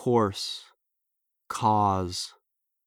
course, cause.